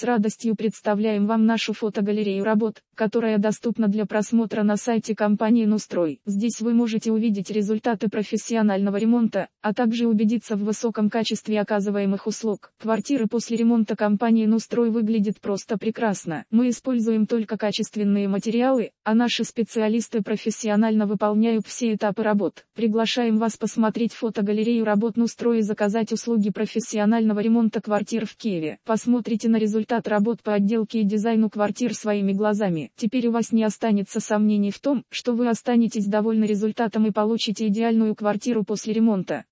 С радостью представляем вам нашу фотогалерею работ, которая доступна для просмотра на сайте компании Нустрой. Здесь вы можете увидеть результаты профессионального ремонта, а также убедиться в высоком качестве оказываемых услуг. Квартиры после ремонта компании Нустрой выглядят просто прекрасно. Мы используем только качественные материалы, а наши специалисты профессионально выполняют все этапы работ. Приглашаем вас посмотреть фотогалерею работ Нустрой и заказать услуги профессионального ремонта квартир в Киеве. Посмотрите на результаты результат работ по отделке и дизайну квартир своими глазами. Теперь у вас не останется сомнений в том, что вы останетесь довольны результатом и получите идеальную квартиру после ремонта.